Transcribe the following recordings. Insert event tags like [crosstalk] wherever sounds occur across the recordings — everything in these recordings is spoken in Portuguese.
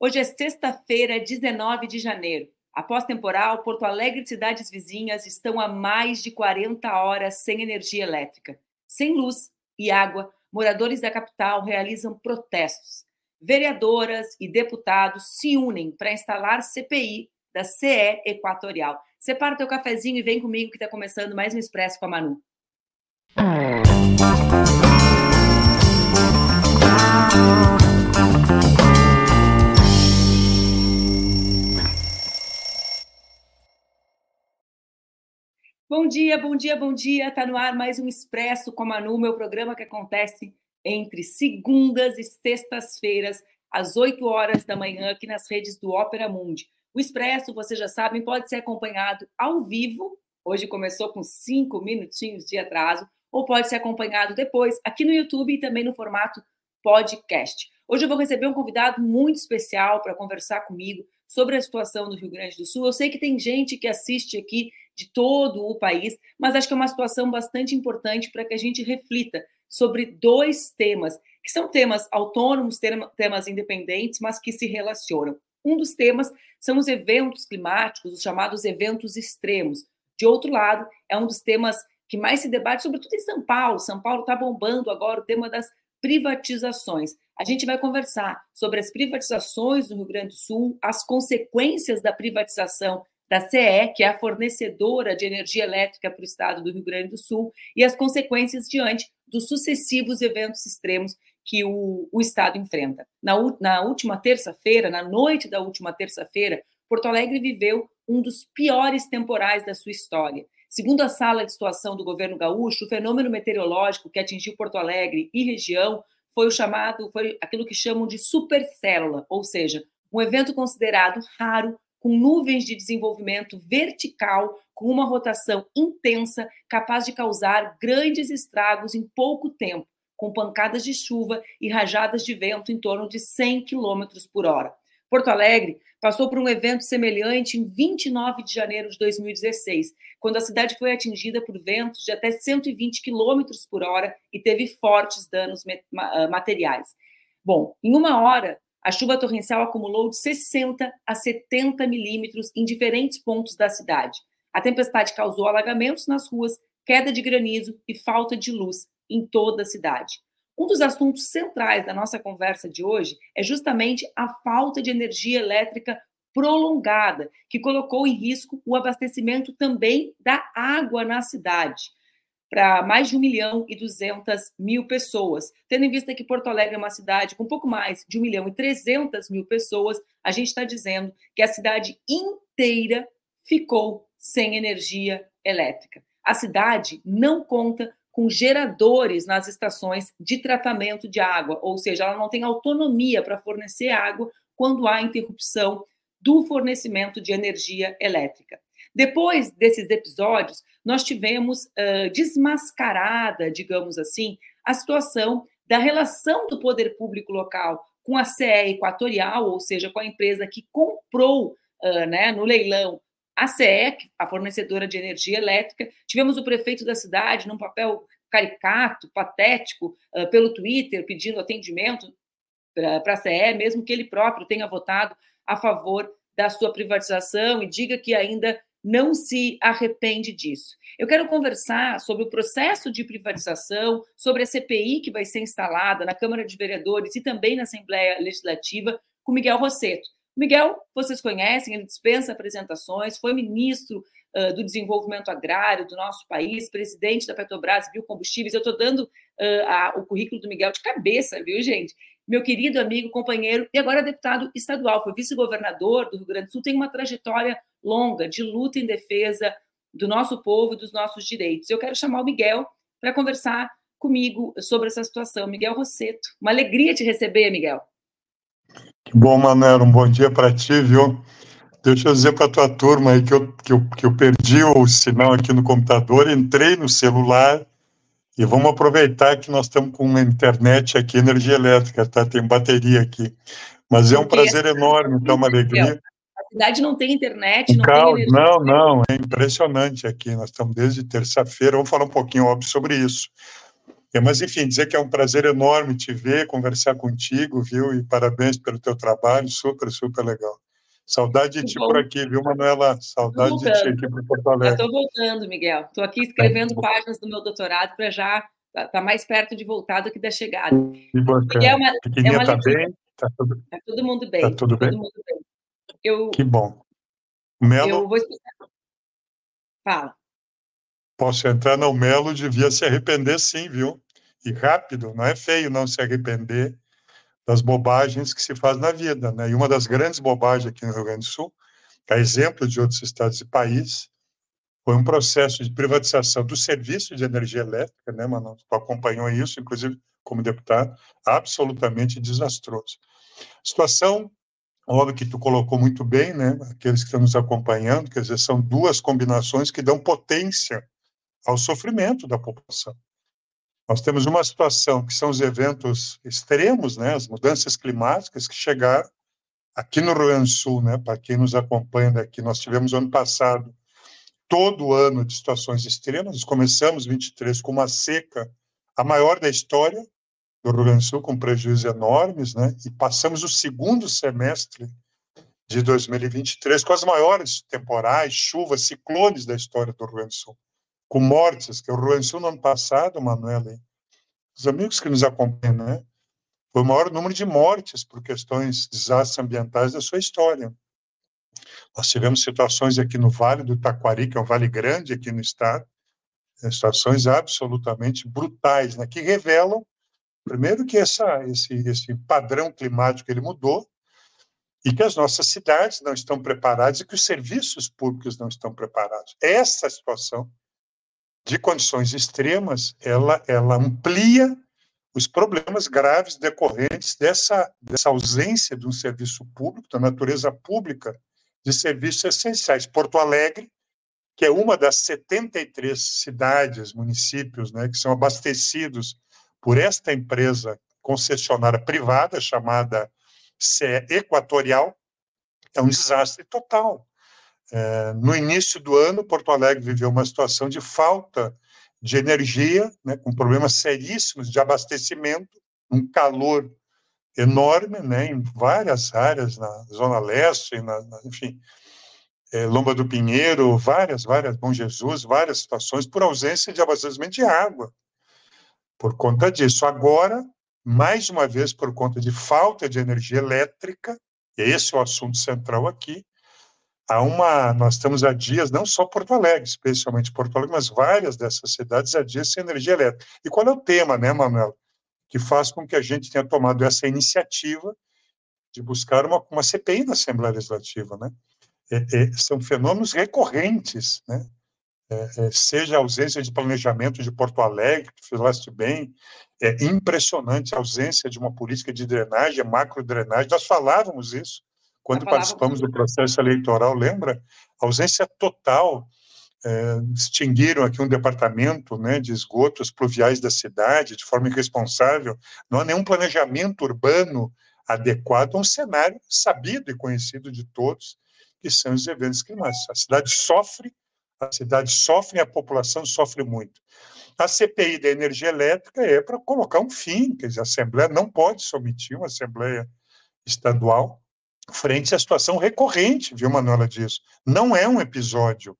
Hoje é sexta-feira, 19 de janeiro. Após temporal, Porto Alegre e cidades vizinhas estão há mais de 40 horas sem energia elétrica. Sem luz e água, moradores da capital realizam protestos. Vereadoras e deputados se unem para instalar CPI da CE Equatorial. Separa teu cafezinho e vem comigo que está começando mais um Expresso com a Manu. Bom dia, bom dia, bom dia. Tá no ar mais um Expresso com a Manu, meu programa que acontece entre segundas e sextas-feiras, às 8 horas da manhã, aqui nas redes do Ópera Mundi. O Expresso, vocês já sabem, pode ser acompanhado ao vivo. Hoje começou com cinco minutinhos de atraso, ou pode ser acompanhado depois aqui no YouTube e também no formato podcast. Hoje eu vou receber um convidado muito especial para conversar comigo sobre a situação no Rio Grande do Sul. Eu sei que tem gente que assiste aqui de todo o país, mas acho que é uma situação bastante importante para que a gente reflita sobre dois temas, que são temas autônomos, temas independentes, mas que se relacionam. Um dos temas são os eventos climáticos, os chamados eventos extremos. De outro lado, é um dos temas que mais se debate, sobretudo em São Paulo. São Paulo está bombando agora o tema das privatizações. A gente vai conversar sobre as privatizações no Rio Grande do Sul, as consequências da privatização da CE, que é a fornecedora de energia elétrica para o estado do Rio Grande do Sul, e as consequências diante dos sucessivos eventos extremos que o, o estado enfrenta. Na, na última terça-feira, na noite da última terça-feira, Porto Alegre viveu um dos piores temporais da sua história. Segundo a sala de situação do governo gaúcho, o fenômeno meteorológico que atingiu Porto Alegre e região foi o chamado, foi aquilo que chamam de supercélula, ou seja, um evento considerado raro com nuvens de desenvolvimento vertical, com uma rotação intensa, capaz de causar grandes estragos em pouco tempo, com pancadas de chuva e rajadas de vento em torno de 100 km por hora. Porto Alegre passou por um evento semelhante em 29 de janeiro de 2016, quando a cidade foi atingida por ventos de até 120 km por hora e teve fortes danos materiais. Bom, em uma hora, a chuva torrencial acumulou de 60 a 70 milímetros em diferentes pontos da cidade. A tempestade causou alagamentos nas ruas, queda de granizo e falta de luz em toda a cidade. Um dos assuntos centrais da nossa conversa de hoje é justamente a falta de energia elétrica prolongada, que colocou em risco o abastecimento também da água na cidade para mais de 1 milhão e 200 mil pessoas. Tendo em vista que Porto Alegre é uma cidade com pouco mais de 1 milhão e 300 mil pessoas, a gente está dizendo que a cidade inteira ficou sem energia elétrica. A cidade não conta com geradores nas estações de tratamento de água, ou seja, ela não tem autonomia para fornecer água quando há interrupção do fornecimento de energia elétrica. Depois desses episódios, nós tivemos uh, desmascarada, digamos assim, a situação da relação do poder público local com a CE Equatorial, ou seja, com a empresa que comprou uh, né, no leilão a CE, a fornecedora de energia elétrica. Tivemos o prefeito da cidade num papel caricato, patético, uh, pelo Twitter, pedindo atendimento para a CE, mesmo que ele próprio tenha votado a favor da sua privatização e diga que ainda não se arrepende disso. Eu quero conversar sobre o processo de privatização, sobre a CPI que vai ser instalada na Câmara de Vereadores e também na Assembleia Legislativa, com Miguel Rosseto. Miguel, vocês conhecem, ele dispensa apresentações, foi ministro uh, do Desenvolvimento Agrário do nosso país, presidente da Petrobras Biocombustíveis. Eu estou dando uh, a, o currículo do Miguel de cabeça, viu, gente? Meu querido amigo, companheiro, e agora deputado estadual, foi vice-governador do Rio Grande do Sul, tem uma trajetória longa de luta em defesa do nosso povo e dos nossos direitos. Eu quero chamar o Miguel para conversar comigo sobre essa situação. Miguel Rosseto, uma alegria te receber, Miguel. Que bom, Manero, um bom dia para ti, viu? Deixa eu dizer para a tua turma aí que eu, que, eu, que eu perdi o sinal aqui no computador, entrei no celular e vamos aproveitar que nós estamos com uma internet aqui, energia elétrica, tá? Tem bateria aqui. Mas é um prazer enorme, então, uma alegria cidade não tem internet, não Calma, tem energia. Não, não, é impressionante aqui. Nós estamos desde terça-feira, vamos falar um pouquinho, óbvio, sobre isso. É, mas, enfim, dizer que é um prazer enorme te ver, conversar contigo, viu? E parabéns pelo teu trabalho, super, super legal. Saudade de ti por aqui, viu, Manuela? Saudade de ti aqui por Porto Alegre. Estou voltando, Miguel. Estou aqui escrevendo é, páginas do meu doutorado para já estar tá, tá mais perto de voltar do que da chegada. Que bacana. Miguel, é uma, é uma tá bem? Tá, tudo... tá todo mundo bem. Tá tudo bem? Todo mundo bem. Eu, que bom. Melo... Eu vou Fala. Posso entrar? Não, Melo devia se arrepender sim, viu? E rápido, não é feio não se arrepender das bobagens que se faz na vida, né? E uma das grandes bobagens aqui no Rio Grande do Sul, a exemplo de outros estados e países, foi um processo de privatização do serviço de energia elétrica, né, Mano? Tu acompanhou isso, inclusive como deputado, absolutamente desastroso. Situação, óbvio que tu colocou muito bem, né? Aqueles que estão nos acompanhando, quer dizer, são duas combinações que dão potência ao sofrimento da população. Nós temos uma situação que são os eventos extremos, né, as mudanças climáticas que chegaram aqui no Rio Grande do Sul, né, para quem nos acompanha daqui, nós tivemos ano passado todo ano de situações extremas, começamos 23 com uma seca a maior da história do Rio Grande do Sul, com prejuízos enormes, né, e passamos o segundo semestre de 2023 com as maiores temporais, chuvas, ciclones da história do Rio Grande do Sul com mortes, que o Rio Grande do Sul no ano passado, Manuela, os amigos que nos acompanham, né, foi o maior número de mortes por questões de desastres ambientais da sua história. Nós tivemos situações aqui no Vale do Taquari, que é um vale grande aqui no estado, situações absolutamente brutais, né, que revelam, primeiro, que essa, esse, esse padrão climático ele mudou, e que as nossas cidades não estão preparadas e que os serviços públicos não estão preparados. Essa situação de condições extremas, ela, ela amplia os problemas graves decorrentes dessa, dessa ausência de um serviço público, da natureza pública de serviços essenciais. Porto Alegre, que é uma das 73 cidades, municípios, né, que são abastecidos por esta empresa concessionária privada chamada CE Equatorial, é um desastre total. É, no início do ano, Porto Alegre viveu uma situação de falta de energia, né, com problemas seríssimos de abastecimento, um calor enorme, né, em várias áreas, na Zona Leste, na, na, enfim, é, Lomba do Pinheiro, várias, várias, Bom Jesus, várias situações, por ausência de abastecimento de água. Por conta disso. Agora, mais uma vez, por conta de falta de energia elétrica, esse é o assunto central aqui, há uma, nós estamos há dias, não só Porto Alegre, especialmente Porto Alegre, mas várias dessas cidades há dias sem energia elétrica. E qual é o tema, né, Manuel, que faz com que a gente tenha tomado essa iniciativa de buscar uma, uma CPI na Assembleia Legislativa, né? É, é, são fenômenos recorrentes, né? É, é seja a ausência de planejamento de Porto Alegre, que falaste bem, é impressionante a ausência de uma política de drenagem, macro drenagem, nós falávamos isso, quando participamos do processo eleitoral, lembra? ausência total. É, extinguiram aqui um departamento né, de esgotos pluviais da cidade de forma irresponsável. Não há nenhum planejamento urbano adequado a um cenário sabido e conhecido de todos, que são os eventos climáticos. A cidade sofre, a cidade sofre a população sofre muito. A CPI da energia elétrica é para colocar um fim, quer dizer, a Assembleia não pode se omitir, uma Assembleia estadual, frente à situação recorrente, viu, Manuela, disso. Não é um episódio,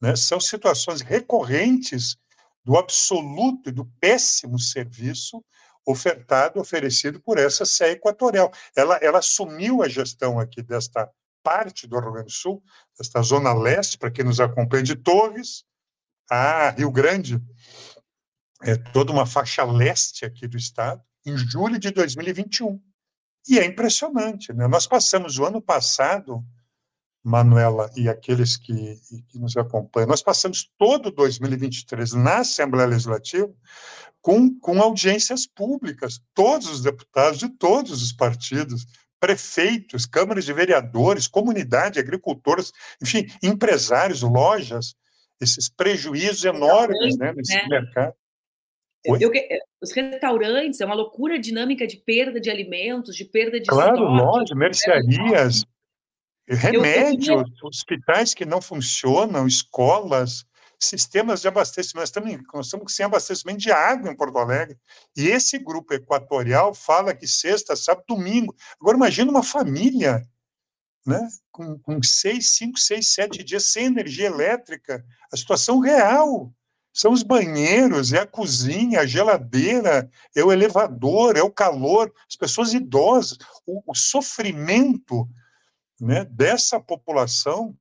né? são situações recorrentes do absoluto e do péssimo serviço ofertado, oferecido por essa CE Equatorial. Ela, ela assumiu a gestão aqui desta parte do Rio Grande do Sul, desta zona leste, para quem nos acompanha, de Torres a Rio Grande, é toda uma faixa leste aqui do estado, em julho de 2021. E é impressionante, né? Nós passamos o ano passado, Manuela e aqueles que, que nos acompanham, nós passamos todo 2023 na Assembleia Legislativa com, com audiências públicas, todos os deputados de todos os partidos, prefeitos, câmaras de vereadores, comunidade, agricultores, enfim, empresários, lojas, esses prejuízos enormes né, nesse né? mercado. Eu, eh, os restaurantes, é uma loucura dinâmica de perda de alimentos, de perda de Claro, lojas, mercearias, remédios, eu, eu hospitais que não funcionam, escolas, sistemas de abastecimento. Nós estamos, nós estamos sem abastecimento de água em Porto Alegre. E esse grupo equatorial fala que sexta, sábado, domingo. Agora, imagina uma família né, com, com seis, cinco, seis, sete dias sem energia elétrica. A situação real. São os banheiros, é a cozinha, a geladeira, é o elevador, é o calor, as pessoas idosas. O, o sofrimento né, dessa população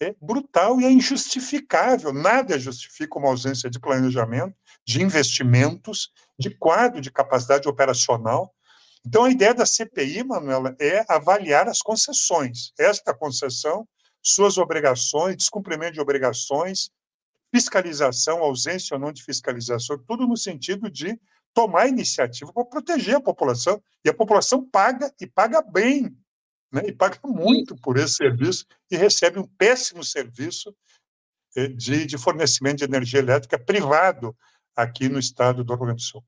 é brutal e é injustificável. Nada justifica uma ausência de planejamento, de investimentos, de quadro de capacidade operacional. Então, a ideia da CPI, Manuela, é avaliar as concessões. Esta concessão, suas obrigações, descumprimento de obrigações, fiscalização, ausência ou não de fiscalização, tudo no sentido de tomar iniciativa para proteger a população. E a população paga e paga bem né, e paga muito por esse serviço e recebe um péssimo serviço eh, de, de fornecimento de energia elétrica privado aqui no estado do Rio Grande do Sul.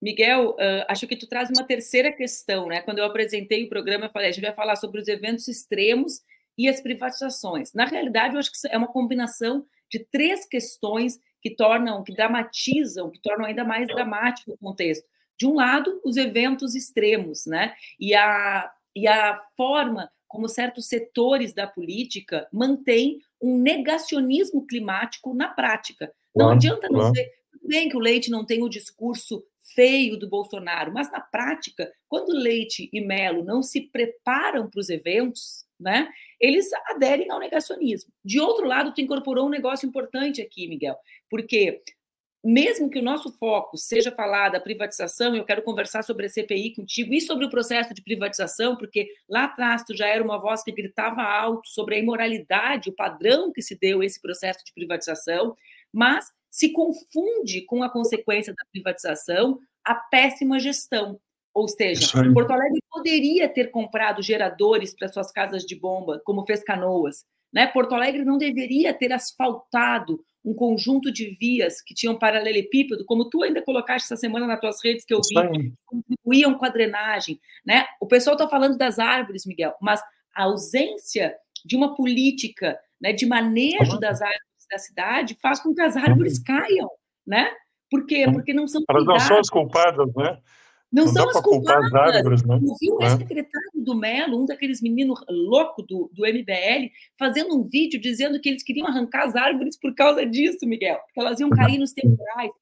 Miguel, uh, acho que tu traz uma terceira questão, né? Quando eu apresentei o programa, eu falei, a gente vai falar sobre os eventos extremos e as privatizações. Na realidade, eu acho que é uma combinação de três questões que tornam, que dramatizam, que tornam ainda mais dramático o contexto. De um lado, os eventos extremos, né? E a e a forma como certos setores da política mantêm um negacionismo climático na prática. Não adianta não ter. Bem que o Leite não tem o discurso feio do Bolsonaro, mas na prática, quando Leite e Melo não se preparam para os eventos, né, eles aderem ao negacionismo. De outro lado, tu incorporou um negócio importante aqui, Miguel, porque mesmo que o nosso foco seja falar da privatização, eu quero conversar sobre a CPI contigo e sobre o processo de privatização, porque lá atrás tu já era uma voz que gritava alto sobre a imoralidade, o padrão que se deu esse processo de privatização, mas se confunde com a consequência da privatização a péssima gestão. Ou seja, Porto Alegre poderia ter comprado geradores para suas casas de bomba, como fez Canoas. Né? Porto Alegre não deveria ter asfaltado um conjunto de vias que tinham paralelepípedo, como tu ainda colocaste essa semana nas tuas redes que eu vi, contribuíam com a drenagem, né? O pessoal está falando das árvores, Miguel, mas a ausência de uma política né, de manejo das árvores da cidade faz com que as árvores caiam, né? Por quê? Porque não são Elas não são as culpadas, né? Não, não são as culpadas. As árvores, né? Eu vi o ex-secretário do Melo, um daqueles meninos loucos do, do MBL, fazendo um vídeo dizendo que eles queriam arrancar as árvores por causa disso, Miguel, porque elas iam cair nos temporais.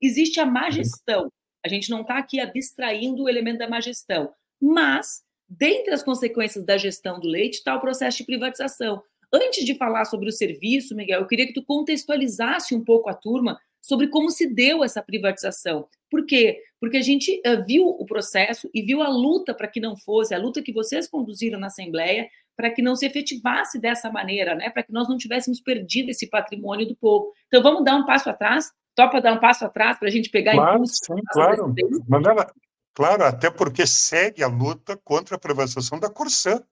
Existe a má gestão. A gente não está aqui abstraindo o elemento da má gestão. Mas, dentre as consequências da gestão do leite, está o processo de privatização. Antes de falar sobre o serviço, Miguel, eu queria que tu contextualizasse um pouco a turma sobre como se deu essa privatização. Por quê? Porque a gente uh, viu o processo e viu a luta para que não fosse, a luta que vocês conduziram na Assembleia, para que não se efetivasse dessa maneira, né? para que nós não tivéssemos perdido esse patrimônio do povo. Então, vamos dar um passo atrás? Topa dar um passo atrás para a gente pegar claro, impulso? Sim, claro, Mandela, claro, até porque segue a luta contra a privatização da Corsã.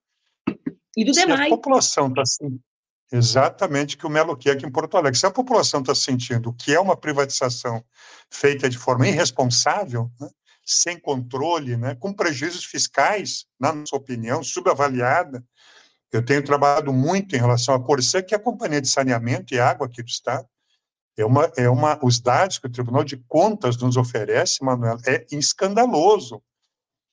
E do demais. a população está assim, Exatamente que o Melo quer aqui em Porto Alegre. Se a população está sentindo que é uma privatização feita de forma irresponsável, né, sem controle, né, com prejuízos fiscais, na nossa opinião, subavaliada, eu tenho trabalhado muito em relação à Corsã, que é a Companhia de Saneamento e Água aqui do Estado. É uma, é uma, os dados que o Tribunal de Contas nos oferece, Manuel, é escandaloso.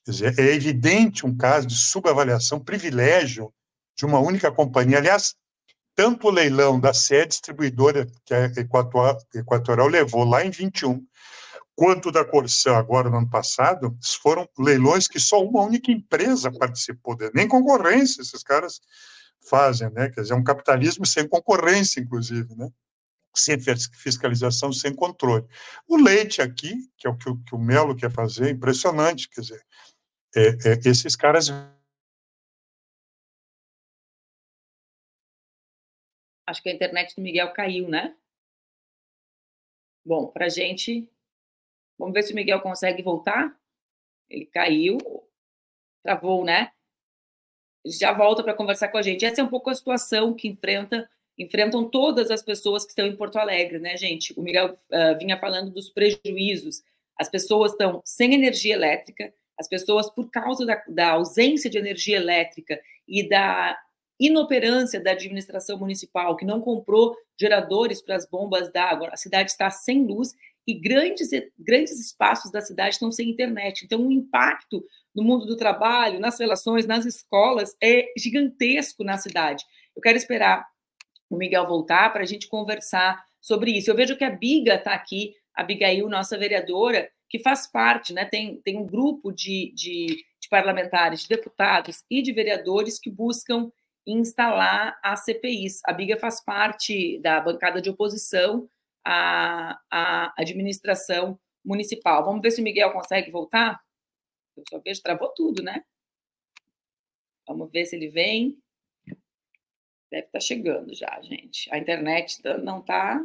Quer dizer, é evidente um caso de subavaliação, privilégio de uma única companhia. Aliás, tanto o leilão da sede distribuidora que a Equatorial levou lá em 21, quanto da Corsã agora no ano passado, foram leilões que só uma única empresa participou, nem concorrência esses caras fazem, né? Quer dizer, é um capitalismo sem concorrência, inclusive, né? Sem fiscalização, sem controle. O leite aqui, que é o que o, que o Melo quer fazer, é impressionante, quer dizer, é, é, esses caras Acho que a internet do Miguel caiu, né? Bom, para gente. Vamos ver se o Miguel consegue voltar. Ele caiu, travou, né? Já volta para conversar com a gente. Essa é um pouco a situação que enfrenta, enfrentam todas as pessoas que estão em Porto Alegre, né, gente? O Miguel uh, vinha falando dos prejuízos. As pessoas estão sem energia elétrica, as pessoas, por causa da, da ausência de energia elétrica e da inoperância da administração municipal, que não comprou geradores para as bombas d'água. A cidade está sem luz e grandes, grandes espaços da cidade estão sem internet. Então, o impacto no mundo do trabalho, nas relações, nas escolas, é gigantesco na cidade. Eu quero esperar o Miguel voltar para a gente conversar sobre isso. Eu vejo que a Biga está aqui, a Abigail, nossa vereadora, que faz parte, né? Tem, tem um grupo de, de, de parlamentares, de deputados e de vereadores que buscam instalar as CPIs. A Biga faz parte da bancada de oposição à, à administração municipal. Vamos ver se o Miguel consegue voltar? Eu só vejo, travou tudo, né? Vamos ver se ele vem. Deve estar tá chegando já, gente. A internet tá, não está.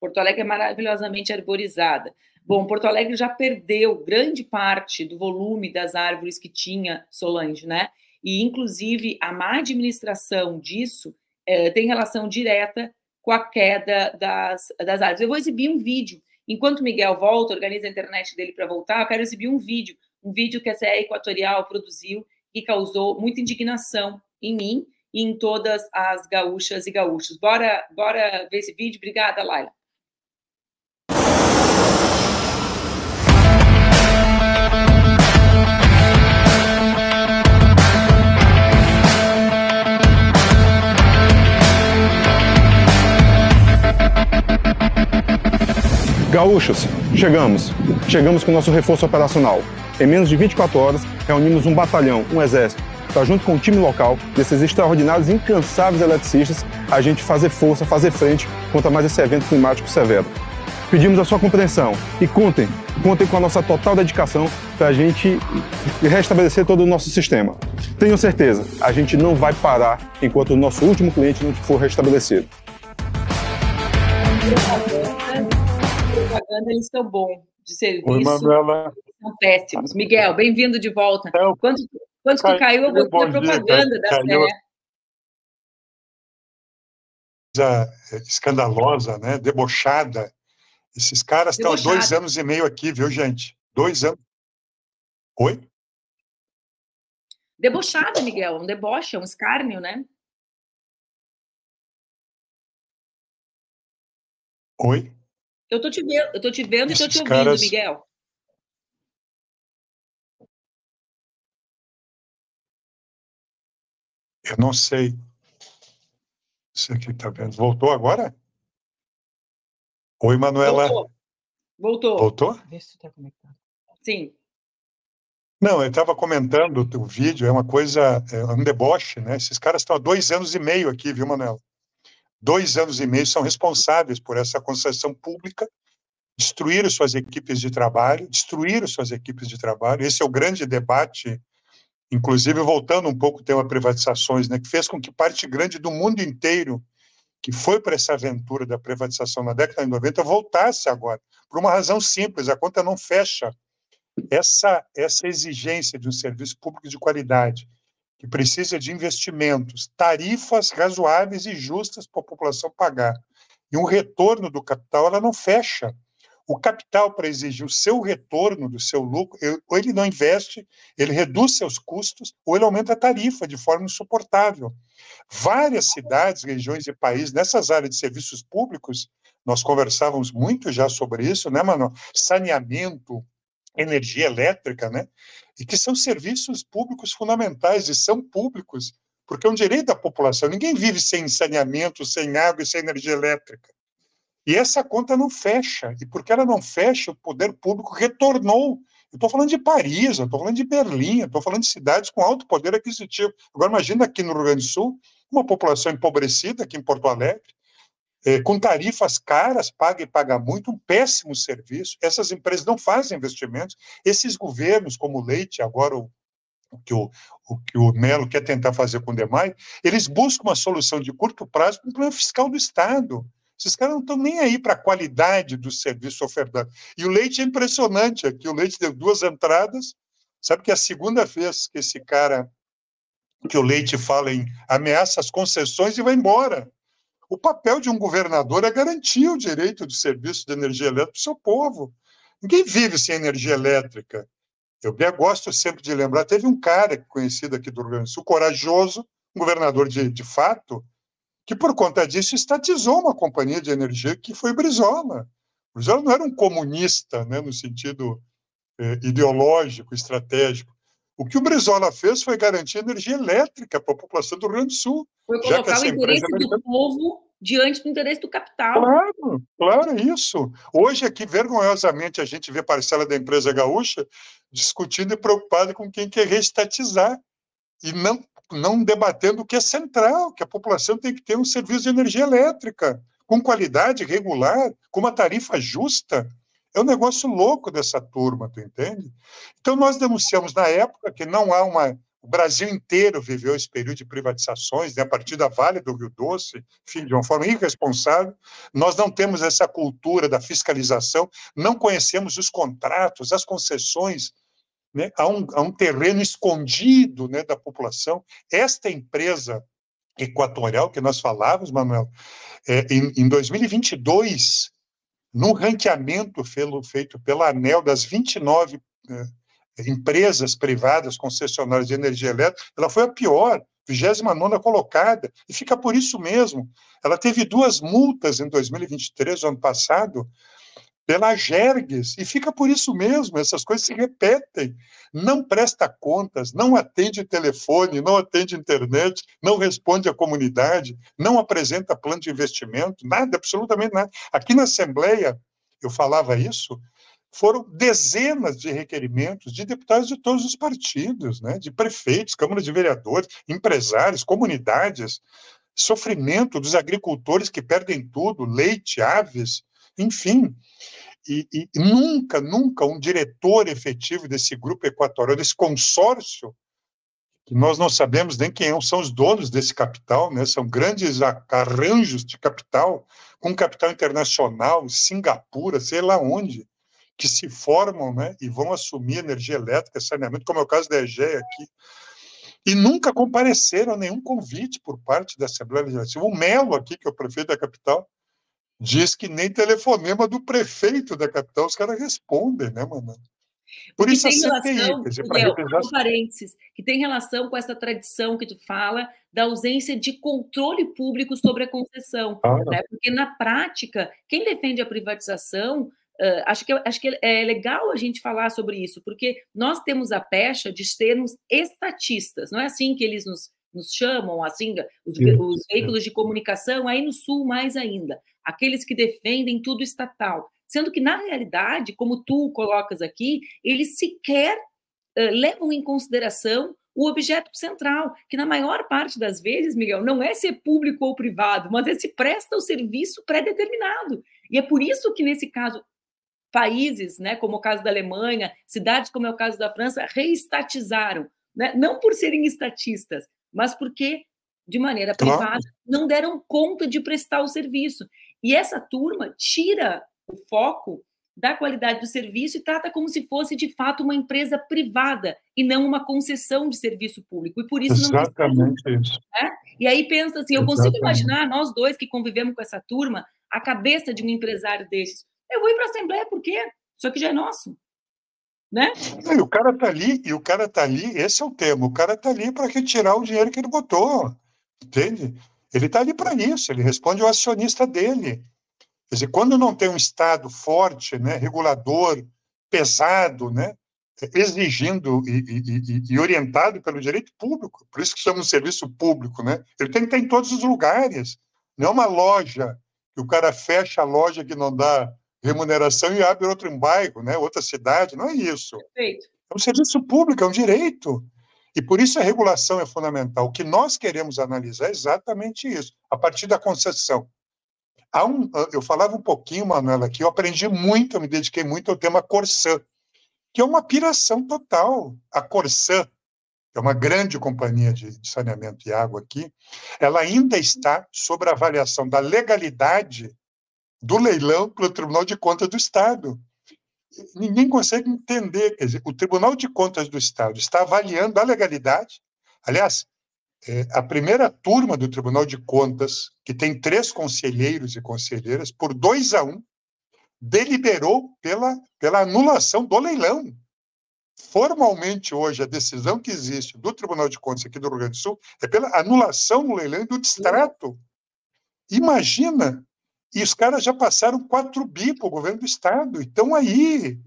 Porto Alegre é maravilhosamente arborizada. Bom, Porto Alegre já perdeu grande parte do volume das árvores que tinha Solange, né? E, inclusive, a má administração disso é, tem relação direta com a queda das, das árvores. Eu vou exibir um vídeo. Enquanto Miguel volta, organiza a internet dele para voltar, eu quero exibir um vídeo, um vídeo que a CE Equatorial produziu e causou muita indignação em mim e em todas as gaúchas e gaúchos. Bora, bora ver esse vídeo? Obrigada, Laila. Gaúchos, chegamos. Chegamos com o nosso reforço operacional. Em menos de 24 horas, reunimos um batalhão, um exército, para junto com o time local, desses extraordinários e incansáveis eletricistas, a gente fazer força, fazer frente contra mais esse evento climático severo. Pedimos a sua compreensão e contem, contem com a nossa total dedicação para a gente restabelecer todo o nosso sistema. Tenham certeza, a gente não vai parar enquanto o nosso último cliente não for restabelecido propaganda, eles são bons de serviço. Oi. São péssimos. Miguel, bem-vindo de volta. É, quando, quando tu caiu, eu botei a propaganda da caiu. Coisa escandalosa, né? Debochada. Esses caras estão dois anos e meio aqui, viu, gente? Dois anos. Oi? Debochada, Miguel. Um deboche, um escárnio, né? Oi? Eu tô te vendo, eu tô te vendo Esses e tô te ouvindo, caras... Miguel. Eu não sei. Isso aqui tá vendo. Voltou agora? Oi, Manuela. Voltou. Voltou. Voltou? Vê se tá conectado. Sim. Não, eu estava comentando o vídeo, é uma coisa, é um deboche, né? Esses caras estão há dois anos e meio aqui, viu, Manuela? Dois anos e meio são responsáveis por essa concessão pública, destruíram suas equipes de trabalho, destruíram suas equipes de trabalho. Esse é o grande debate, inclusive voltando um pouco ao tema privatizações, né, que fez com que parte grande do mundo inteiro que foi para essa aventura da privatização na década de 90 voltasse agora, por uma razão simples, a conta não fecha. Essa, essa exigência de um serviço público de qualidade, que precisa de investimentos, tarifas razoáveis e justas para a população pagar, e um retorno do capital, ela não fecha. O capital, para exigir o seu retorno do seu lucro, ou ele não investe, ele reduz seus custos, ou ele aumenta a tarifa de forma insuportável. Várias cidades, regiões e países, nessas áreas de serviços públicos, nós conversávamos muito já sobre isso, né, mano? Saneamento, energia elétrica, né? E que são serviços públicos fundamentais e são públicos, porque é um direito da população. Ninguém vive sem saneamento, sem água e sem energia elétrica. E essa conta não fecha. E porque ela não fecha, o poder público retornou. Eu estou falando de Paris, eu estou falando de Berlim, eu estou falando de cidades com alto poder aquisitivo. Agora, imagina aqui no Rio Grande do Sul, uma população empobrecida, aqui em Porto Alegre, é, com tarifas caras, paga e paga muito, um péssimo serviço. Essas empresas não fazem investimentos. Esses governos, como o Leite, agora o, o que o, o, que o Melo quer tentar fazer com o DEMAI, eles buscam uma solução de curto prazo com o plano fiscal do Estado. Esses caras não estão nem aí para a qualidade do serviço ofertado. E o Leite é impressionante aqui. O Leite deu duas entradas. Sabe que é a segunda vez que esse cara, que o Leite fala em ameaça as concessões e vai embora. O papel de um governador é garantir o direito de serviço de energia elétrica para o seu povo. Ninguém vive sem energia elétrica. Eu gosto sempre de lembrar, teve um cara conhecido aqui do Rio Grande do Sul, corajoso, um governador de, de fato, que por conta disso estatizou uma companhia de energia que foi Brizola. Brizola não era um comunista, né, no sentido eh, ideológico, estratégico. O que o Brizola fez foi garantir energia elétrica para a população do Rio Grande do Sul. Foi colocar o interesse do povo diante do interesse do capital. Claro, claro, isso. Hoje aqui, vergonhosamente, a gente vê parcela da empresa gaúcha discutindo e preocupada com quem quer reestatizar e não, não debatendo o que é central, que a população tem que ter um serviço de energia elétrica com qualidade regular, com uma tarifa justa. É um negócio louco dessa turma, tu entende? Então, nós denunciamos na época que não há uma. O Brasil inteiro viveu esse período de privatizações, né, a partir da Vale do Rio Doce, enfim, de uma forma irresponsável. Nós não temos essa cultura da fiscalização, não conhecemos os contratos, as concessões. Né, há, um, há um terreno escondido né, da população. Esta empresa equatorial que nós falávamos, Manuel, é, em, em 2022, no ranqueamento feito pela ANEL das 29 eh, empresas privadas concessionárias de energia elétrica, ela foi a pior, 29 colocada, e fica por isso mesmo. Ela teve duas multas em 2023, ano passado, pela Jergues, e fica por isso mesmo, essas coisas se repetem. Não presta contas, não atende telefone, não atende internet, não responde à comunidade, não apresenta plano de investimento, nada, absolutamente nada. Aqui na Assembleia, eu falava isso, foram dezenas de requerimentos de deputados de todos os partidos, né, de prefeitos, câmaras de vereadores, empresários, comunidades, sofrimento dos agricultores que perdem tudo, leite, aves, enfim. E, e, nunca, nunca um diretor efetivo desse grupo equatorial, desse consórcio, que nós não sabemos nem quem são os donos desse capital, né? são grandes arranjos de capital, com capital internacional, Singapura, sei lá onde, que se formam né? e vão assumir energia elétrica, saneamento, como é o caso da EGEA aqui. E nunca compareceram a nenhum convite por parte da Assembleia Legislativa. O Melo, aqui, que é o prefeito da capital, diz que nem telefonema do prefeito da capital os caras respondem, né, mano? Por isso tem a CPI, relação, dizer, Miguel, representar... parênteses, que tem relação com essa tradição que tu fala da ausência de controle público sobre a concessão, ah. né? Porque na prática, quem defende a privatização Uh, acho, que, acho que é legal a gente falar sobre isso, porque nós temos a pecha de sermos estatistas, não é assim que eles nos, nos chamam, assim, os, os veículos de comunicação, aí no Sul mais ainda aqueles que defendem tudo estatal. Sendo que, na realidade, como tu colocas aqui, eles sequer uh, levam em consideração o objeto central, que na maior parte das vezes, Miguel, não é ser público ou privado, mas é se presta o serviço pré-determinado. E é por isso que, nesse caso, países, né, como o caso da Alemanha, cidades como é o caso da França, reestatizaram, né, não por serem estatistas, mas porque, de maneira privada, não deram conta de prestar o serviço. E essa turma tira o foco da qualidade do serviço e trata como se fosse de fato uma empresa privada e não uma concessão de serviço público. E por isso Exatamente não isso. Né? E aí pensa assim, eu consigo imaginar nós dois que convivemos com essa turma, a cabeça de um empresário desses. Eu vou ir para a Assembleia por quê? Isso aqui já é nosso. Né? E o cara tá ali, e o cara tá ali, esse é o tema, o cara tá ali para retirar o dinheiro que ele botou, entende? Ele está ali para isso, ele responde ao acionista dele. Quer dizer, quando não tem um Estado forte, né, regulador, pesado, né, exigindo e, e, e, orientado pelo direito público, por isso que chama um serviço público, né? Ele tem que estar em todos os lugares. Não é uma loja que o cara fecha a loja que não dá remuneração e abre outro em bairro, né? Outra cidade, não é isso. Perfeito. É um serviço público, é um direito. E por isso a regulação é fundamental. O que nós queremos analisar é exatamente isso, a partir da concessão. Um, eu falava um pouquinho, Manuela, aqui, eu aprendi muito, eu me dediquei muito ao tema Corsã, que é uma piração total. A Corsã, que é uma grande companhia de, de saneamento e água aqui, ela ainda está sob a avaliação da legalidade do leilão pelo Tribunal de Contas do Estado ninguém consegue entender. Quer dizer, o Tribunal de Contas do Estado está avaliando a legalidade. Aliás, é, a primeira turma do Tribunal de Contas, que tem três conselheiros e conselheiras, por dois a um, deliberou pela, pela anulação do leilão. formalmente hoje a decisão que existe do Tribunal de Contas aqui do Rio Grande do Sul é pela anulação do leilão do distrato. Imagina! E os caras já passaram 4 bi para o governo do Estado. Então aí,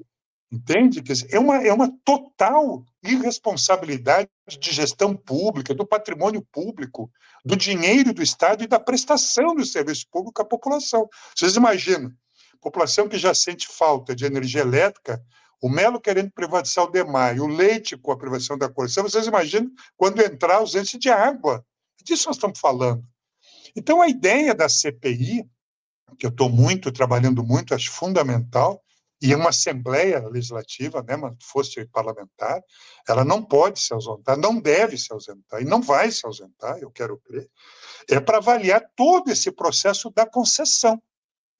entende? Quer dizer, é, uma, é uma total irresponsabilidade de gestão pública, do patrimônio público, do dinheiro do Estado e da prestação do serviço público à população. Vocês imaginam, população que já sente falta de energia elétrica, o Melo querendo privatizar o DEMAI, o Leite com a privatização da coleção, vocês imaginam quando entrar a ausência de água. Disso nós estamos falando. Então, a ideia da CPI, que eu estou muito, trabalhando muito, acho fundamental, e uma Assembleia Legislativa, né, fosse parlamentar, ela não pode se ausentar, não deve se ausentar, e não vai se ausentar, eu quero crer, é para avaliar todo esse processo da concessão.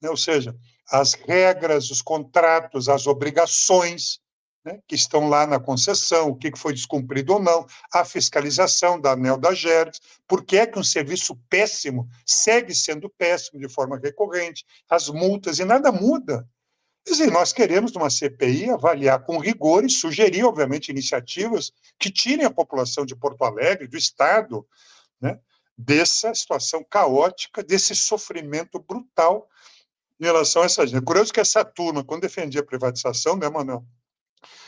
Né, ou seja, as regras, os contratos, as obrigações né, que estão lá na concessão, o que foi descumprido ou não, a fiscalização da ANEL da GERDS, por que é que um serviço péssimo segue sendo péssimo de forma recorrente, as multas, e nada muda. Quer dizer, nós queremos, numa CPI, avaliar com rigor e sugerir, obviamente, iniciativas que tirem a população de Porto Alegre, do Estado, né, dessa situação caótica, desse sofrimento brutal em relação a essa gente. É curioso que essa turma, quando defendia a privatização, né, Manuel?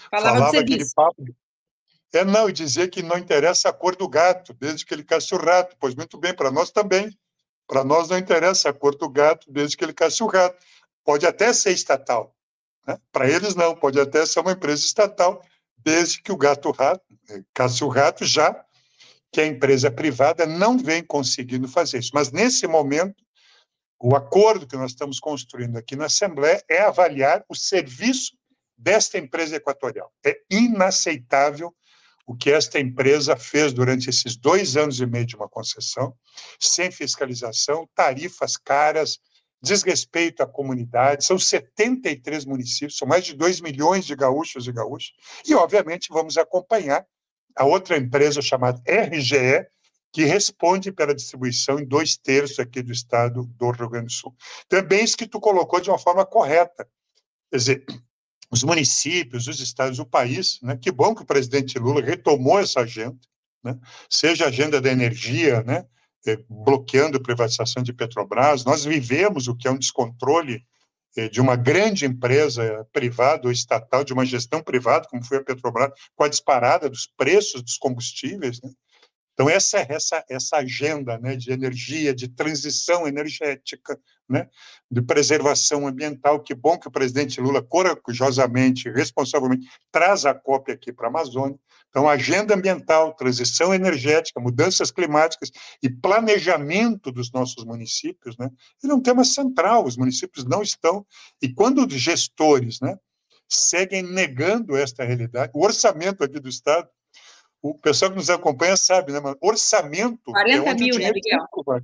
Falava, falava aquele papo. É, não, e dizia que não interessa a cor do gato, desde que ele casse o rato. Pois muito bem, para nós também. Para nós não interessa a cor do gato, desde que ele casse o rato. Pode até ser estatal. Né? Para eles, não. Pode até ser uma empresa estatal, desde que o gato rato, eh, casse o rato, já que a empresa privada não vem conseguindo fazer isso. Mas, nesse momento, o acordo que nós estamos construindo aqui na Assembleia é avaliar o serviço desta empresa equatorial. É inaceitável o que esta empresa fez durante esses dois anos e meio de uma concessão, sem fiscalização, tarifas caras, desrespeito à comunidade. São 73 municípios, são mais de 2 milhões de gaúchos e gaúchas. E, obviamente, vamos acompanhar a outra empresa chamada RGE, que responde pela distribuição em dois terços aqui do estado do Rio Grande do Sul. Também isso que tu colocou de uma forma correta. Quer dizer, os municípios, os estados, o país, né? que bom que o presidente Lula retomou essa agenda, né? seja a agenda da energia, né? Eh, bloqueando a privatização de Petrobras. Nós vivemos o que é um descontrole eh, de uma grande empresa privada ou estatal, de uma gestão privada, como foi a Petrobras, com a disparada dos preços dos combustíveis. Né? Então, essa, essa, essa agenda né, de energia, de transição energética, né, de preservação ambiental, que bom que o presidente Lula corajosamente, responsavelmente, traz a cópia aqui para a Amazônia. Então, agenda ambiental, transição energética, mudanças climáticas e planejamento dos nossos municípios, né, ele é um tema central, os municípios não estão, e quando os gestores né, seguem negando esta realidade, o orçamento aqui do Estado o pessoal que nos acompanha sabe, né? Mas orçamento 40 é onde mil, o né, dinheiro Miguel? Vai.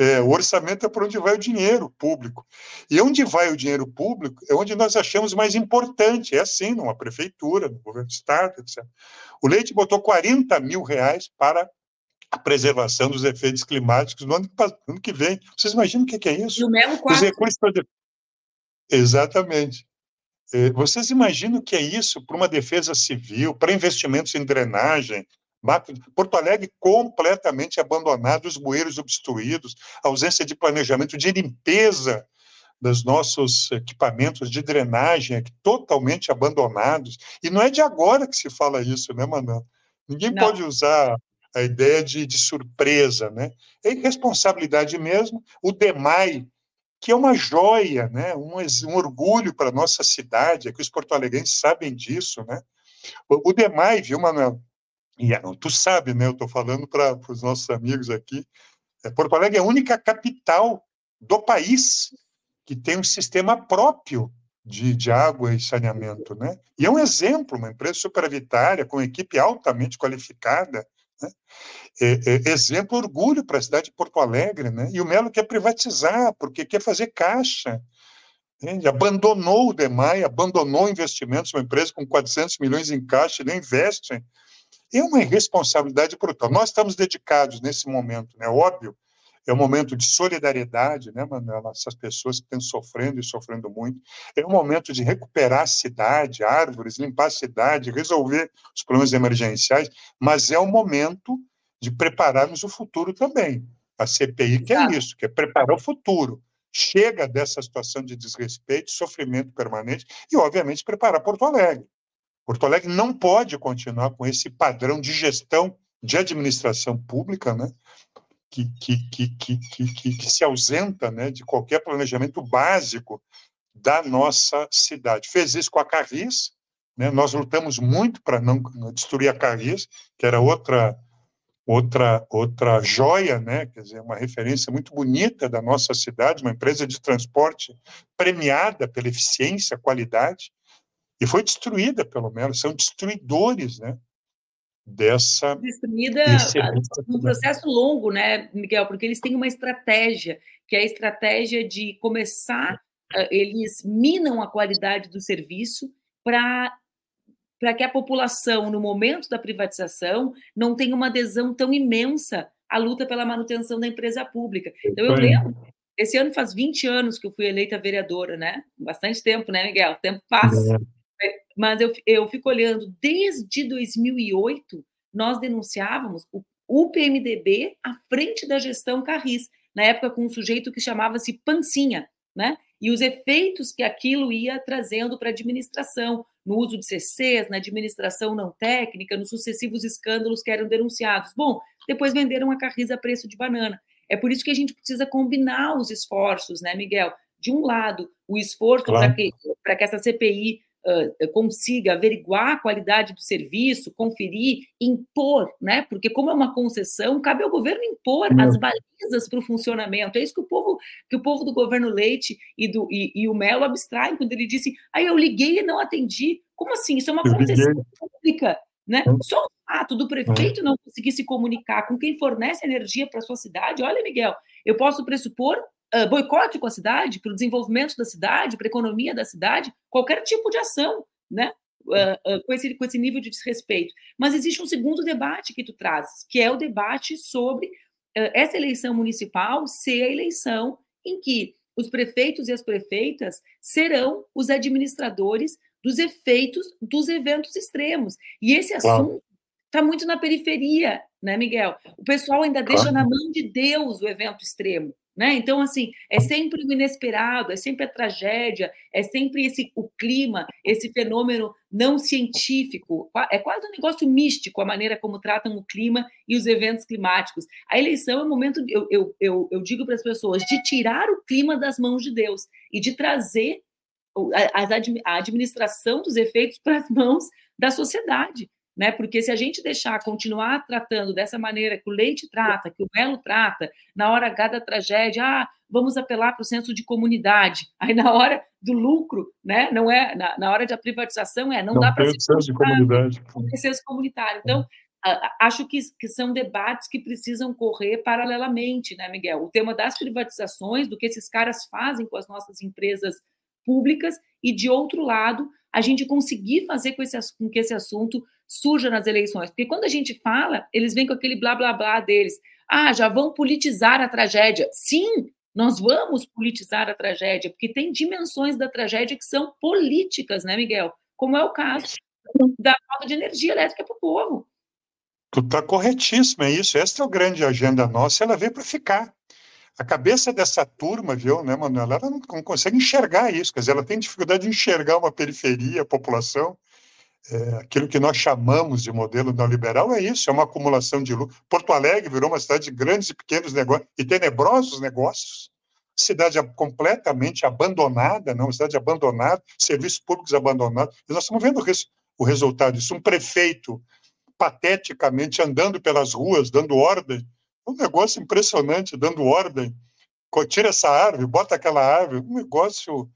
É, o orçamento é para onde vai o dinheiro público. E onde vai o dinheiro público é onde nós achamos mais importante. É assim, numa prefeitura, no governo do Estado, etc. O Leite botou 40 mil reais para a preservação dos efeitos climáticos no ano, ano que vem. Vocês imaginam o que é isso? No mesmo quarto. Os recursos para... Exatamente. É, vocês imaginam o que é isso para uma defesa civil, para investimentos em drenagem? Porto Alegre completamente abandonado, os bueiros obstruídos, ausência de planejamento de limpeza dos nossos equipamentos de drenagem totalmente abandonados. E não é de agora que se fala isso, né, Manuel? Ninguém não. pode usar a ideia de, de surpresa, né? É irresponsabilidade mesmo. O DEMAI, que é uma joia, né? um, um orgulho para a nossa cidade, é que os porto-alegrenses sabem disso. Né? O, o DEMAI, viu, Manuel? E, tu sabe, né? eu estou falando para os nossos amigos aqui, é, Porto Alegre é a única capital do país que tem um sistema próprio de, de, água e saneamento, né? E é um exemplo, uma empresa superavitária, com equipe altamente qualificada, né? É, é, exemplo, orgulho para a cidade de Porto Alegre, né? E o Melo quer privatizar, porque quer fazer caixa. Entende? Abandonou o DEMAI, abandonou investimentos, uma empresa com 400 milhões em caixa, não investe. É uma irresponsabilidade brutal. Nós estamos dedicados nesse momento, né? Óbvio, é um momento de solidariedade, né, Manuela? Essas pessoas que estão sofrendo e sofrendo muito. É um momento de recuperar a cidade, árvores, limpar a cidade, resolver os problemas emergenciais, mas é o momento de prepararmos o futuro também. A CPI que é isso, que é preparar o futuro. Chega dessa situação de desrespeito, sofrimento permanente e, obviamente, preparar Porto Alegre. Porto Alegre não pode continuar com esse padrão de gestão de administração pública, né, que, que, que, que, que, se ausenta né, de qualquer planejamento básico da nossa cidade. Fez isso com a Carris, né, nós lutamos muito para não destruir a Carris, que era outra outra outra joia, né, quer dizer, uma referência muito bonita da nossa cidade, uma empresa de transporte premiada pela eficiência, qualidade, e foi destruída pelo menos, são destruidores, né, dessa destruída um processo longo, né, Miguel? Porque eles têm uma estratégia, que é a estratégia de começar, eh, eles minam a qualidade do serviço para para que a população, no momento da privatização, não tenha uma adesão tão imensa à luta pela manutenção da empresa pública. Então, eu lembro, esse ano faz 20 anos que eu fui eleita vereadora, né? Bastante tempo, né, Miguel? O tempo passa. É mas eu, eu fico olhando, desde 2008, nós denunciávamos o, o PMDB à frente da gestão Carris, na época com um sujeito que chamava-se Pancinha, né? E os efeitos que aquilo ia trazendo para a administração, no uso de CCs, na administração não técnica, nos sucessivos escândalos que eram denunciados. Bom, depois venderam a Carris a preço de banana. É por isso que a gente precisa combinar os esforços, né, Miguel? De um lado, o esforço claro. para que, que essa CPI uh, consiga averiguar a qualidade do serviço, conferir, impor, né? Porque como é uma concessão, cabe ao governo impor as balizas para o funcionamento. É isso que o povo, que o povo do governo Leite e, do, e, e o Melo abstraem quando ele disse: aí eu liguei e não atendi. Como assim? Isso é uma concessão pública. Né? Só o fato do prefeito não conseguir se comunicar com quem fornece energia para a sua cidade, olha, Miguel, eu posso pressupor uh, boicote com a cidade, para o desenvolvimento da cidade, para a economia da cidade, qualquer tipo de ação, né? Uh, uh, com, esse, com esse nível de desrespeito. Mas existe um segundo debate que tu trazes, que é o debate sobre essa eleição municipal ser a eleição em que os prefeitos e as prefeitas serão os administradores dos efeitos dos eventos extremos. E esse assunto está muito na periferia, né, Miguel? O pessoal ainda deixa na mão de Deus o evento extremo. Né? Então, assim, é sempre o inesperado, é sempre a tragédia, é sempre esse o clima, esse fenômeno não científico. É quase um negócio místico a maneira como tratam o clima e os eventos climáticos. A eleição é um momento, eu, eu, eu, eu digo para as pessoas, de tirar o clima das mãos de Deus e de trazer a, a administração dos efeitos para as mãos da sociedade né? Porque se a gente deixar continuar tratando dessa maneira que o leite trata, que o Melo trata, na hora H da tragédia, ah, vamos apelar para o senso de comunidade. Aí na hora do lucro, né? Não é na, na hora da privatização é não, não dá para se senso de comunidade, senso comunitário. Então acho que, que são debates que precisam correr paralelamente, né, Miguel? O tema das privatizações, do que esses caras fazem com as nossas empresas públicas e de outro lado a gente conseguir fazer com, esse, com que esse assunto surja nas eleições. Porque quando a gente fala, eles vêm com aquele blá blá blá deles. Ah, já vão politizar a tragédia. Sim, nós vamos politizar a tragédia, porque tem dimensões da tragédia que são políticas, né, Miguel? Como é o caso da falta de energia elétrica para o povo. Tu está corretíssimo, é isso. Essa é a grande agenda nossa, ela veio para ficar. A cabeça dessa turma, viu, né, Manuela, ela não, não, consegue enxergar isso, quer dizer, ela tem dificuldade de enxergar uma periferia, a população, é, aquilo que nós chamamos de modelo neoliberal é isso, é uma acumulação de lucro. Porto Alegre virou uma cidade de grandes e pequenos negócios e tenebrosos negócios, cidade completamente abandonada, não, cidade abandonada, serviços públicos abandonados. E nós estamos vendo o, res, o resultado disso, um prefeito pateticamente andando pelas ruas, dando ordem, um negócio impressionante, dando ordem, tira essa árvore, bota aquela árvore, um negócio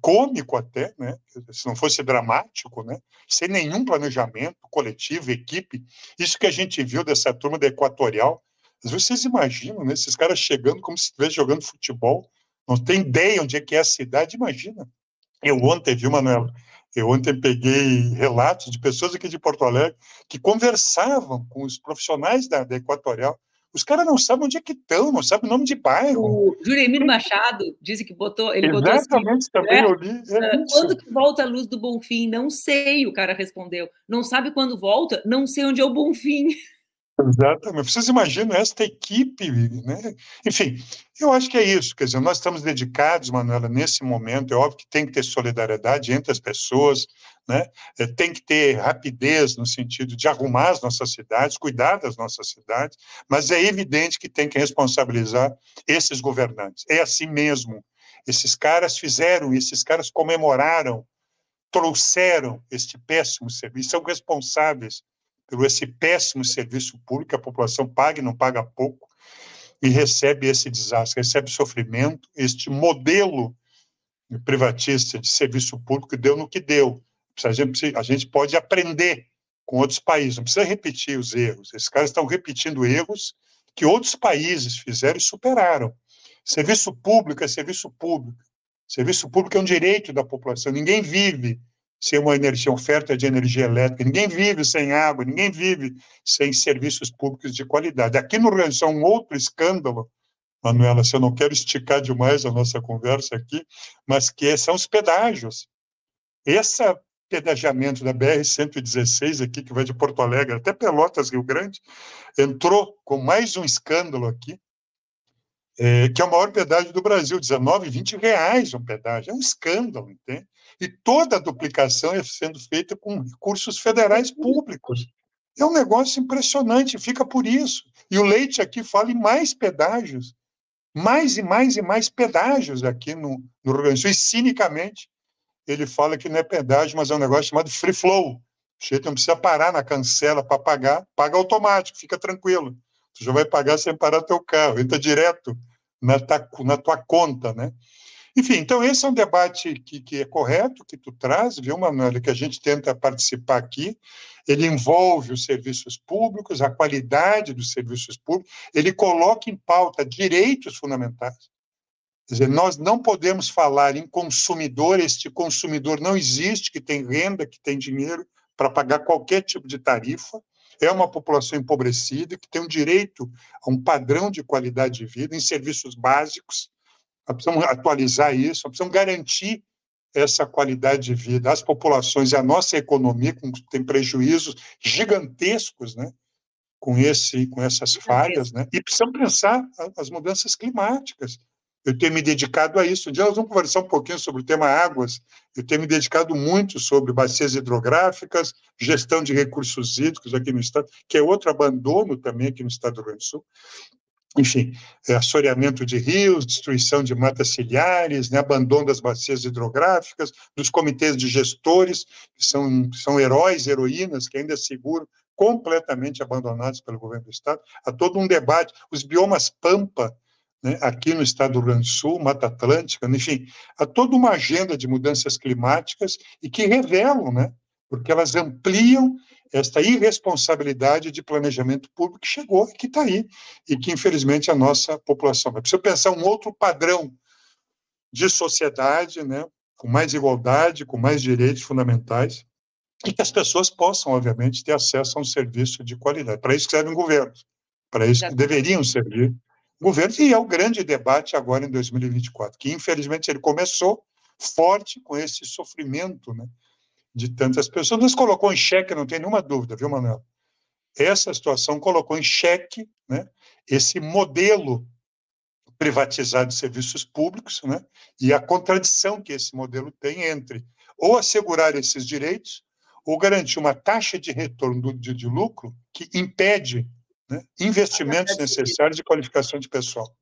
cômico até, né? se não fosse dramático, né? sem nenhum planejamento coletivo, equipe. Isso que a gente viu dessa turma da Equatorial. Vocês imaginam, né? esses caras chegando como se estivesse jogando futebol, não tem ideia onde é que é a cidade, imagina. Eu ontem vi, Manuela, eu ontem peguei relatos de pessoas aqui de Porto Alegre que conversavam com os profissionais da, da Equatorial. Os caras não sabem onde é que estão, não sabem o nome de bairro. O Juremir Machado disse que botou. Ele Exatamente, botou assim, também né? eu li. É quando que volta a luz do Bonfim? Não sei, o cara respondeu. Não sabe quando volta? Não sei onde é o Bonfim. Exatamente. Vocês imaginam esta equipe, né? Enfim, eu acho que é isso. Quer dizer, nós estamos dedicados, Manuela, nesse momento. É óbvio que tem que ter solidariedade entre as pessoas, né? É, tem que ter rapidez no sentido de arrumar as nossas cidades, cuidar das nossas cidades, mas é evidente que tem que responsabilizar esses governantes. É assim mesmo. Esses caras fizeram, esses caras comemoraram, trouxeram este péssimo serviço, são responsáveis por esse péssimo serviço público, a população paga e não paga pouco, e recebe esse desastre, recebe sofrimento, este modelo privatista de serviço público deu no que deu. A gente pode aprender com outros países, não precisa repetir os erros. Esses caras estão repetindo erros que outros países fizeram e superaram. Serviço público é serviço público. Serviço público é um direito da população. Ninguém vive sem uma energia, oferta de energia elétrica. Ninguém vive sem água, ninguém vive sem serviços públicos de qualidade. Aqui no Rio é um outro escândalo, Manuela, se eu não quero esticar demais a nossa conversa aqui, mas que são os pedágios. Esse pedagiamento da BR-116 aqui, que vai de Porto Alegre até Pelotas, Rio Grande, entrou com mais um escândalo aqui, é, que é o maior pedágio do Brasil, 19, 20 reais um pedágio. É um escândalo, entende? E toda a duplicação é sendo feita com recursos federais públicos. É um negócio impressionante, fica por isso. E o Leite aqui fala em mais pedágios, mais e mais e mais pedágios aqui no, no Rio Grande do Sul. E, cinicamente, ele fala que não é pedágio, mas é um negócio chamado free flow. O jeito não precisa parar na cancela para pagar, paga automático, fica tranquilo. Tu já vai pagar sem parar teu carro, entra direto na, ta, na tua conta, né? Enfim, então esse é um debate que, que é correto, que tu traz, viu, Manuel, que a gente tenta participar aqui. Ele envolve os serviços públicos, a qualidade dos serviços públicos, ele coloca em pauta direitos fundamentais. Quer dizer, nós não podemos falar em consumidor, este consumidor não existe, que tem renda, que tem dinheiro para pagar qualquer tipo de tarifa, é uma população empobrecida, que tem um direito a um padrão de qualidade de vida em serviços básicos, precisamos atualizar isso, precisamos garantir essa qualidade de vida às populações e à nossa economia, que tem prejuízos gigantescos, né? Com, esse, com essas falhas, né? E precisamos pensar as mudanças climáticas. Eu tenho me dedicado a isso. Um dia nós vamos conversar um pouquinho sobre o tema águas. Eu tenho me dedicado muito sobre bacias hidrográficas, gestão de recursos hídricos aqui no estado, que é outro abandono também aqui no estado do Rio Grande do Sul enfim, é, assoreamento de rios, destruição de matas ciliares, né, abandono das bacias hidrográficas, dos comitês de gestores, que são, são heróis, heroínas, que ainda seguram, completamente abandonados pelo governo do Estado. Há todo um debate. Os biomas Pampa, né, aqui no estado do Rio Grande do Sul, Mata Atlântica, enfim, há toda uma agenda de mudanças climáticas e que revelam, né, porque elas ampliam esta irresponsabilidade de planejamento público que chegou e que está aí, e que, infelizmente, a nossa população vai. Precisa pensar um outro padrão de sociedade, né, com mais igualdade, com mais direitos fundamentais, e que as pessoas possam, obviamente, ter acesso a um serviço de qualidade. Para isso que servem governos, para isso que deveriam servir governos, e é o grande debate agora em 2024, que, infelizmente, ele começou forte com esse sofrimento, né, de tantas pessoas, nos colocou em xeque, não tem nenhuma dúvida, viu, Manuel? Essa situação colocou em xeque né, esse modelo privatizado de serviços públicos né, e a contradição que esse modelo tem entre ou assegurar esses direitos ou garantir uma taxa de retorno de, de lucro que impede né, investimentos necessários de qualificação de pessoal.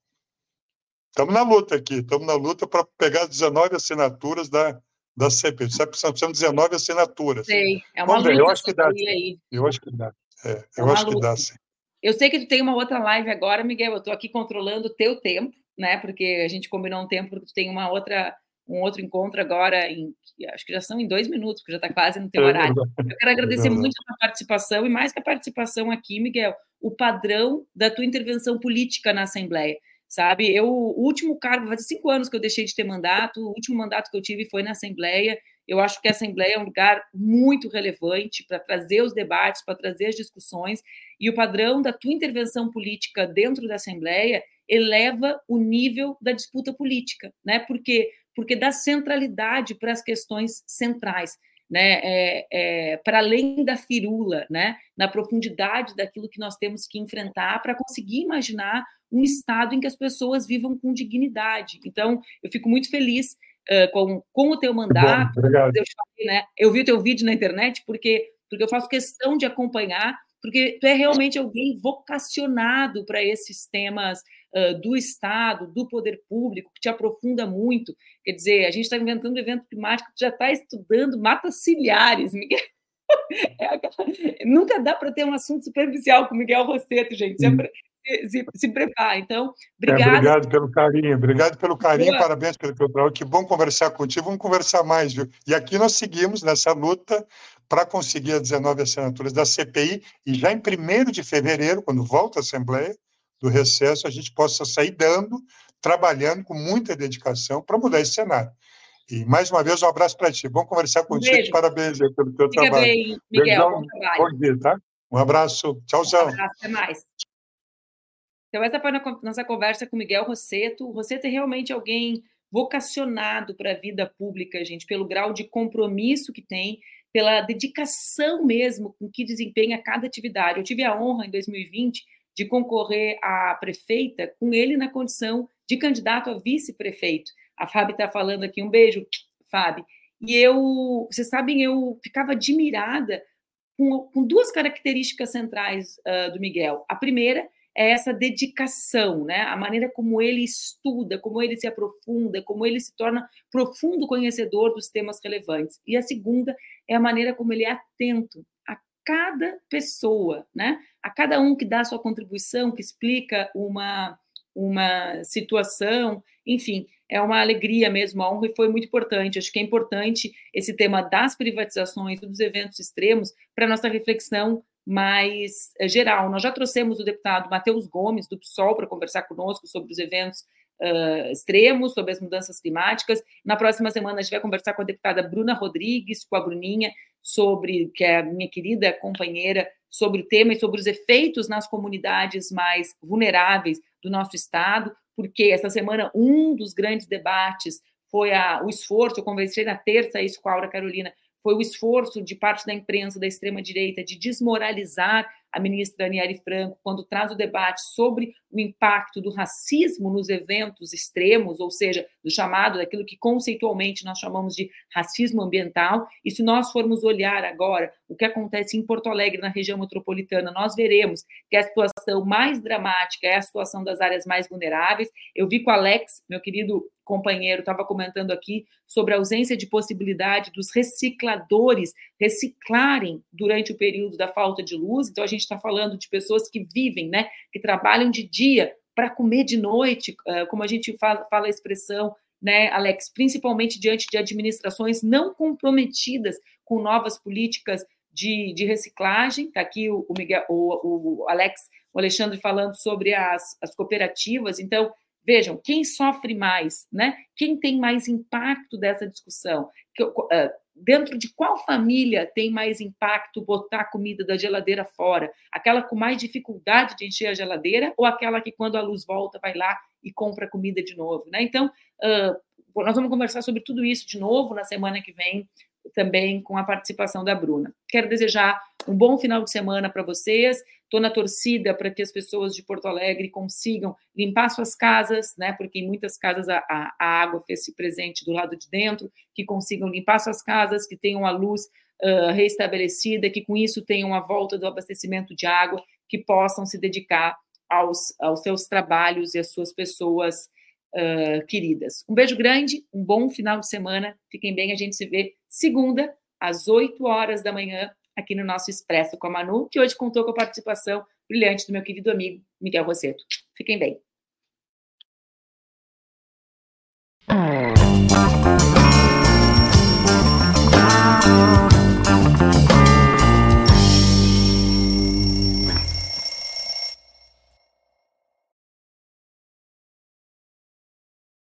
Estamos na luta aqui, estamos na luta para pegar as 19 assinaturas da, da CP. São 19 assinaturas. Sei, é uma Vamos. Ver, eu acho que dá. Aí. Eu acho que dá. É, é eu acho luta. que dá, sim. Eu sei que tu tem uma outra live agora, Miguel. Eu estou aqui controlando o teu tempo, né? Porque a gente combinou um tempo, porque tu tem uma outra, um outro encontro agora, em, acho que já são em dois minutos, porque já está quase no teu é horário. Eu quero agradecer é muito a tua participação, e mais que a participação aqui, Miguel, o padrão da tua intervenção política na Assembleia sabe? Eu, o último cargo, faz cinco anos que eu deixei de ter mandato, o último mandato que eu tive foi na Assembleia, Eu acho que a Assembleia é um lugar muito relevante para trazer os debates, para trazer as discussões, e o padrão da tua intervenção política dentro da Assembleia eleva o nível da disputa política, né? Porque porque dá centralidade para as questões centrais, né? É, é, para além da firula, né? Na profundidade daquilo que nós temos que enfrentar para conseguir imaginar um estado em que as pessoas vivam com dignidade. Então, eu fico muito feliz uh, com, com o teu mandato. Bom, eu, falei, né? eu vi o teu vídeo na internet porque porque eu faço questão de acompanhar porque tu é realmente alguém vocacionado para esses temas uh, do Estado, do poder público, que te aprofunda muito. Quer dizer, a gente está inventando um evento climático, tu já está estudando matas ciliares, Miguel. [laughs] É aquela... Nunca dá para ter um assunto superficial com Miguel Rosseto, gente. Se, se, prepara. Então, obrigado. É, obrigado pelo carinho, obrigado pelo carinho, Boa. parabéns pelo teu trabalho. Que bom conversar contigo, vamos conversar mais, viu? E aqui nós seguimos nessa luta para conseguir as 19 assinaturas da CPI e já em 1 de fevereiro, quando volta a Assembleia do recesso, a gente possa sair dando, trabalhando com muita dedicação para mudar esse cenário. E mais uma vez, um abraço para ti. Bom conversar contigo. Um Parabéns pelo teu Fica trabalho. Bem, Miguel. Bom, trabalho. bom dia, tá? Um abraço. Tchauzão. Um abraço, até mais. Então, essa foi a nossa conversa com Miguel Rosseto. O Rosseto é realmente alguém vocacionado para a vida pública, gente, pelo grau de compromisso que tem pela dedicação mesmo com que desempenha cada atividade. Eu tive a honra, em 2020, de concorrer à prefeita com ele na condição de candidato a vice-prefeito. A Fábio está falando aqui, um beijo, Fábio. E eu, vocês sabem, eu ficava admirada com, com duas características centrais uh, do Miguel. A primeira é essa dedicação, né? A maneira como ele estuda, como ele se aprofunda, como ele se torna profundo conhecedor dos temas relevantes. E a segunda é a maneira como ele é atento a cada pessoa, né? A cada um que dá a sua contribuição, que explica uma uma situação, enfim, é uma alegria mesmo, a honra foi muito importante. Acho que é importante esse tema das privatizações, dos eventos extremos, para nossa reflexão mais é, geral. Nós já trouxemos o deputado Matheus Gomes, do PSOL, para conversar conosco sobre os eventos uh, extremos, sobre as mudanças climáticas. Na próxima semana, a gente vai conversar com a deputada Bruna Rodrigues, com a Bruninha, sobre, que é a minha querida companheira, sobre o tema e sobre os efeitos nas comunidades mais vulneráveis do nosso Estado, porque essa semana um dos grandes debates foi a, o esforço, eu conversei na terça isso com a Aura Carolina, foi o esforço de parte da imprensa da extrema-direita de desmoralizar a ministra Daniele Franco quando traz o debate sobre o impacto do racismo nos eventos extremos, ou seja, do chamado daquilo que conceitualmente nós chamamos de racismo ambiental. E se nós formos olhar agora o que acontece em Porto Alegre, na região metropolitana, nós veremos que a situação mais dramática é a situação das áreas mais vulneráveis. Eu vi com o Alex, meu querido companheiro estava comentando aqui sobre a ausência de possibilidade dos recicladores reciclarem durante o período da falta de luz. Então, a gente está falando de pessoas que vivem, né, que trabalham de dia para comer de noite, como a gente fala, fala a expressão, né, Alex, principalmente diante de administrações não comprometidas com novas políticas de, de reciclagem. Está aqui o, o, Miguel, o, o Alex, o Alexandre falando sobre as, as cooperativas. Então, Vejam, quem sofre mais, né? Quem tem mais impacto dessa discussão? Dentro de qual família tem mais impacto botar a comida da geladeira fora? Aquela com mais dificuldade de encher a geladeira ou aquela que, quando a luz volta, vai lá e compra comida de novo? Né? Então, nós vamos conversar sobre tudo isso de novo na semana que vem, também com a participação da Bruna. Quero desejar um bom final de semana para vocês. Estou na torcida para que as pessoas de Porto Alegre consigam limpar suas casas, né? Porque em muitas casas a, a, a água fez-se presente do lado de dentro, que consigam limpar suas casas, que tenham a luz uh, reestabelecida, que com isso tenham a volta do abastecimento de água, que possam se dedicar aos, aos seus trabalhos e às suas pessoas uh, queridas. Um beijo grande, um bom final de semana. Fiquem bem, a gente se vê segunda, às 8 horas da manhã, aqui no nosso Expresso com a Manu, que hoje contou com a participação brilhante do meu querido amigo Miguel Rosseto. Fiquem bem. Ah.